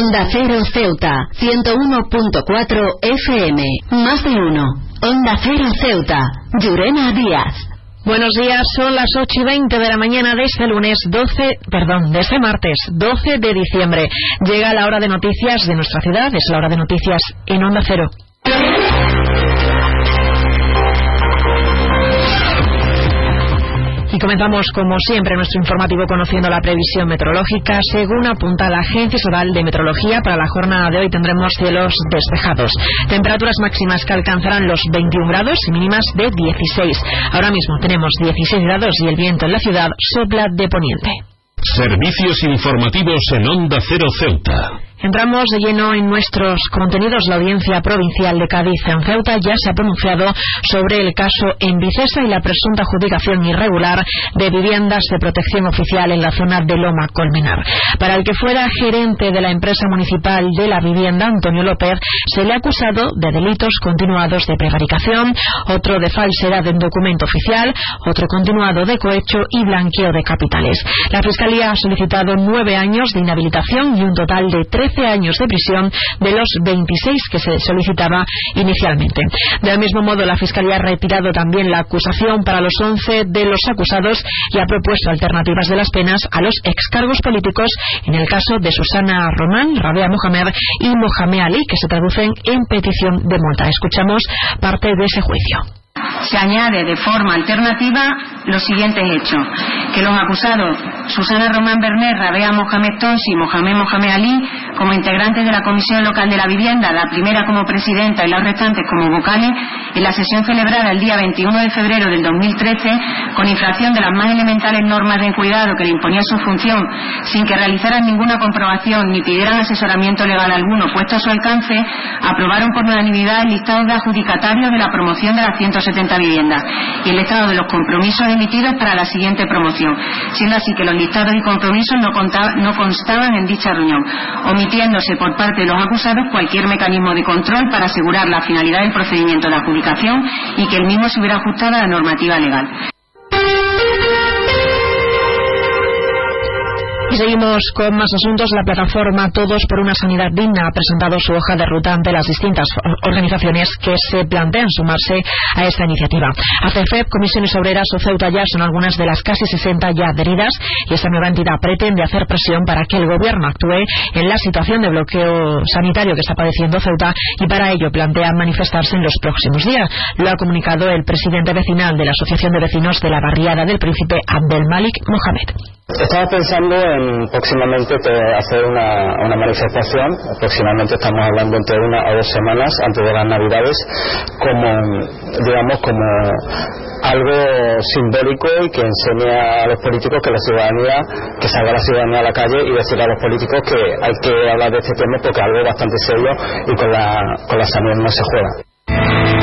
Onda Cero Ceuta, 101.4 FM. Más de uno. Onda Cero Ceuta. Llurena Díaz. Buenos días, son las 8 y 20 de la mañana de este lunes 12, perdón, de este martes 12 de diciembre. Llega la hora de noticias de nuestra ciudad, es la hora de noticias en Onda Cero. Y comenzamos, como siempre, nuestro informativo conociendo la previsión meteorológica. Según apunta la Agencia Estatal de Meteorología, para la jornada de hoy tendremos cielos despejados. Temperaturas máximas que alcanzarán los 21 grados y mínimas de 16. Ahora mismo tenemos 16 grados y el viento en la ciudad sopla de poniente. Servicios informativos en Onda Cero Ceuta. Entramos de lleno en nuestros contenidos. La Audiencia Provincial de Cádiz en Ceuta ya se ha pronunciado sobre el caso en Vicesa y la presunta adjudicación irregular de viviendas de protección oficial en la zona de Loma Colmenar. Para el que fuera gerente de la empresa municipal de la vivienda, Antonio López, se le ha acusado de delitos continuados de prevaricación, otro de falsedad en documento oficial, otro continuado de cohecho y blanqueo de capitales. La Fiscalía ha solicitado nueve años de inhabilitación y un total de tres años de prisión de los 26 que se solicitaba inicialmente. Del mismo modo, la Fiscalía ha retirado también la acusación para los 11 de los acusados y ha propuesto alternativas de las penas a los excargos políticos en el caso de Susana Román, Rabea Mohamed y Mohamed Ali, que se traducen en petición de multa. Escuchamos parte de ese juicio se añade de forma alternativa los siguientes hechos. Que los acusados Susana Román Bernet, Rabea Mohamed Tonsi y Mohamed Mohamed Ali, como integrantes de la Comisión Local de la Vivienda, la primera como presidenta y las restantes como vocales, en la sesión celebrada el día 21 de febrero del 2013, con infracción de las más elementales normas de cuidado que le imponía su función, sin que realizaran ninguna comprobación ni pidieran asesoramiento legal alguno puesto a su alcance, aprobaron por unanimidad el listado de adjudicatarios de la promoción de las 170 viviendas y el estado de los compromisos emitidos para la siguiente promoción, siendo así que los listados y compromisos no constaban en dicha reunión, omitiéndose por parte de los acusados cualquier mecanismo de control para asegurar la finalidad del procedimiento de adjudicación y que el mismo se hubiera ajustado a la normativa legal. Y seguimos con más asuntos. La plataforma Todos por una Sanidad Digna ha presentado su hoja de ruta ante las distintas organizaciones que se plantean sumarse a esta iniciativa. ACFEP, Comisiones Obreras o Ceuta ya son algunas de las casi 60 ya adheridas y esta nueva entidad pretende hacer presión para que el Gobierno actúe en la situación de bloqueo sanitario que está padeciendo Ceuta y para ello plantea manifestarse en los próximos días. Lo ha comunicado el presidente vecinal de la Asociación de Vecinos de la Barriada del Príncipe Abdelmalik Mohamed. Estamos pensando en próximamente hacer una, manifestación, próximamente estamos hablando entre una o dos semanas antes de las Navidades, como, digamos, como algo simbólico y que enseñe a los políticos que la ciudadanía, que salga la ciudadanía a la calle y decirle a los políticos que hay que hablar de este tema porque es algo bastante serio y con la, con la sanidad no se juega.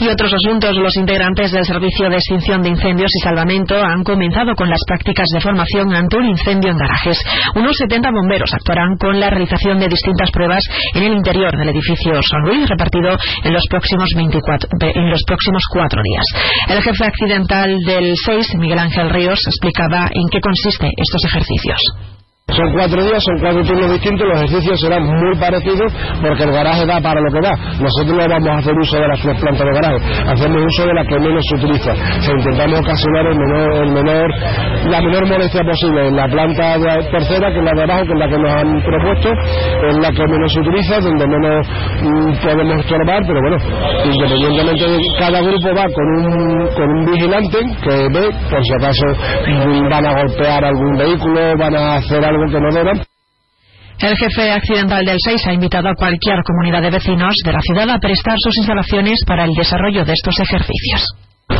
y otros asuntos, los integrantes del Servicio de Extinción de Incendios y Salvamento han comenzado con las prácticas de formación ante un incendio en garajes. Unos 70 bomberos actuarán con la realización de distintas pruebas en el interior del edificio San Luis, repartido en los próximos 24, en los próximos cuatro días. El jefe accidental del 6, Miguel Ángel Ríos, explicaba en qué consiste estos ejercicios. Son cuatro días, son cuatro turnos distintos, los ejercicios serán muy parecidos porque el garaje da para lo que da. Nosotros no vamos a hacer uso de las plantas de garaje, hacemos uso de la que menos se utiliza. intentamos ocasionar el menor, la menor molestia posible en la planta tercera, que es la de abajo, que es la que nos han propuesto, es la que menos se utiliza, donde menos mm, podemos estorbar, pero bueno, independientemente de cada grupo va con un, con un vigilante que ve, por si acaso mm, van a golpear algún vehículo, van a hacer algo el jefe accidental del 6 ha invitado a cualquier comunidad de vecinos de la ciudad a prestar sus instalaciones para el desarrollo de estos ejercicios.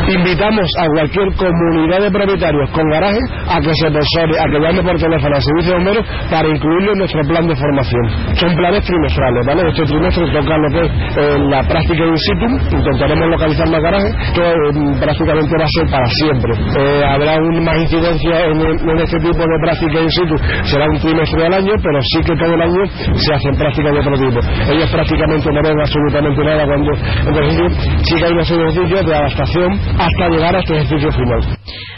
Invitamos a cualquier comunidad de propietarios con garaje a que se persone, a que llame por teléfono al servicio de bomberos para incluirlo en nuestro plan de formación. Son planes trimestrales, ¿vale? Este trimestre toca lo que es eh, la práctica in situ, intentaremos localizar más garajes, que eh, prácticamente va a ser para siempre. Eh, habrá un, más incidencia en, este tipo de práctica in situ, será un trimestre al año, pero sí que todo el año se hacen prácticas de otro tipo. Ellos prácticamente no ven absolutamente nada cuando, entonces sí que hay unos ejercicios de adaptación hasta llegar a este ejercicio final.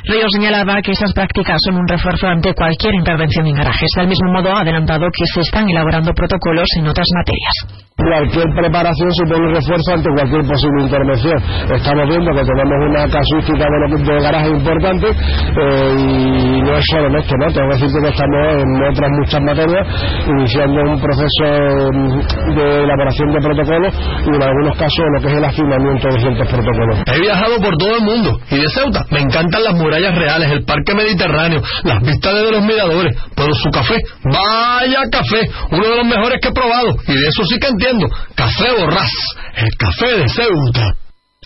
Río señalaba que esas prácticas son un refuerzo ante cualquier intervención en garajes. Del mismo modo, ha adelantado que se están elaborando protocolos en otras materias cualquier preparación supone un refuerzo ante cualquier posible intervención. Estamos viendo que tenemos una casuística de, de garaje importante eh, y no es solo en esto, ¿no? Tengo que decir que estamos en otras muchas materias iniciando un proceso mm, de elaboración de protocolos y en algunos casos lo que es el afinamiento de ciertos protocolos. He viajado por todo el mundo y de Ceuta me encantan las murallas reales, el parque mediterráneo, las vistas de los miradores, pero su café, vaya café, uno de los mejores que he probado y de eso sí que entiendo Café Borrás, el café de Ceuta.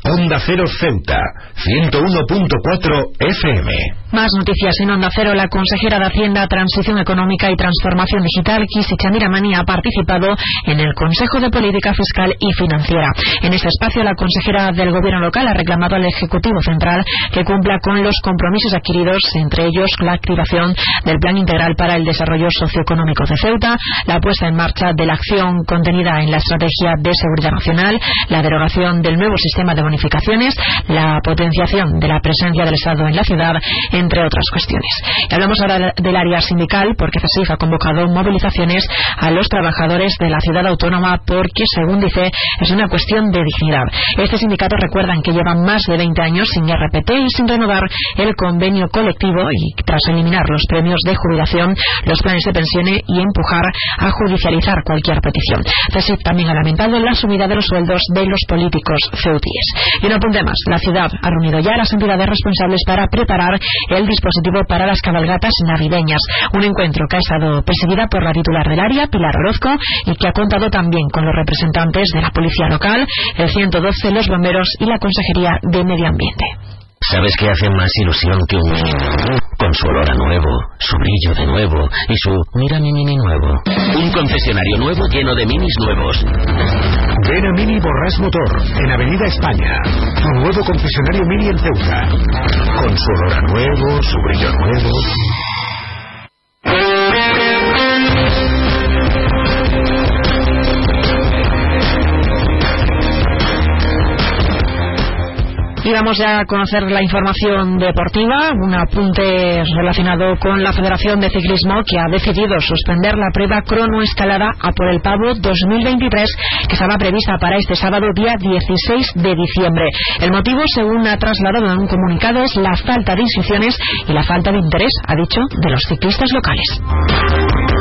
Onda Cero Ceuta, 101.4 FM. Más noticias en Onda Cero. La consejera de Hacienda, Transición Económica y Transformación Digital, Kisi Chandiramani, ha participado en el Consejo de Política Fiscal y Financiera. En este espacio, la consejera del Gobierno local ha reclamado al Ejecutivo Central que cumpla con los compromisos adquiridos, entre ellos la activación del Plan Integral para el Desarrollo Socioeconómico de Ceuta, la puesta en marcha de la acción contenida en la Estrategia de Seguridad Nacional, la derogación del nuevo sistema de bonificaciones, la potenciación de la presencia del Estado en la ciudad, entre otras cuestiones. Hablamos ahora del área sindical porque CESIF ha convocado movilizaciones a los trabajadores de la ciudad autónoma porque, según dice, es una cuestión de dignidad. Este sindicato recuerdan que llevan más de 20 años sin RPT y sin renovar el convenio colectivo y tras eliminar los premios de jubilación, los planes de pensiones y empujar a judicializar cualquier petición. CESIF también ha lamentado la subida de los sueldos de los políticos ceutíes. Y un apunte más. La ciudad ha reunido ya a las entidades responsables para preparar el dispositivo para las cabalgatas navideñas. Un encuentro que ha estado presidida por la titular del área, Pilar Orozco, y que ha contado también con los representantes de la Policía Local, el 112, los bomberos y la Consejería de Medio Ambiente. ¿Sabes qué hace más ilusión que un? Con su olor a nuevo, su brillo de nuevo y su mira mi mini nuevo. Un concesionario nuevo lleno de minis nuevos. Ven a Mini Borras Motor, en Avenida España. Un nuevo concesionario Mini en Ceuta. Con su olor a nuevo, su brillo nuevo. Y vamos ya a conocer la información deportiva, un apunte relacionado con la Federación de Ciclismo que ha decidido suspender la prueba cronoescalada a por el Pavo 2023 que estaba prevista para este sábado día 16 de diciembre. El motivo, según ha trasladado en un comunicado, es la falta de inscripciones y la falta de interés, ha dicho, de los ciclistas locales.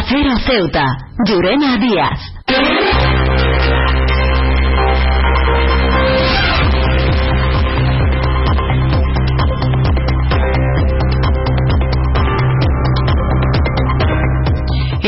Onda Cero Ceuta. Llurena Díaz.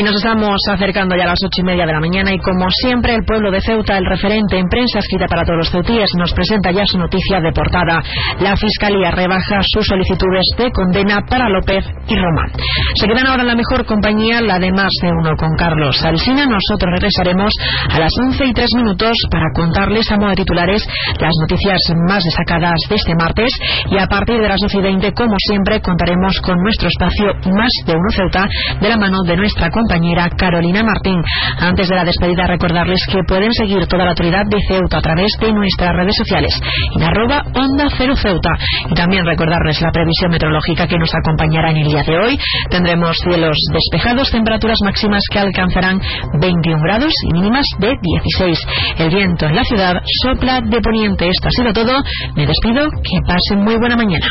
Nos estamos acercando ya a las ocho y media de la mañana y como siempre el pueblo de Ceuta, el referente en prensa escrita para todos los ceutíes, nos presenta ya su noticia de portada. La Fiscalía rebaja sus solicitudes de condena para López y Román. Se quedan ahora en la mejor compañía, la de más de uno con Carlos Alsina. Nosotros regresaremos a las once y tres minutos para contarles a modo de titulares las noticias más destacadas de este martes y a partir de las doce y veinte, como siempre, contaremos con nuestro espacio Más de uno Ceuta de la mano de nuestra compañía compañera Carolina Martín. Antes de la despedida, recordarles que pueden seguir toda la autoridad de Ceuta a través de nuestras redes sociales en arroba onda cero Ceuta. Y también recordarles la previsión meteorológica que nos acompañará en el día de hoy. Tendremos cielos despejados, temperaturas máximas que alcanzarán 21 grados y mínimas de 16. El viento en la ciudad sopla de poniente. Esto ha sido todo. Me despido. Que pasen muy buena mañana.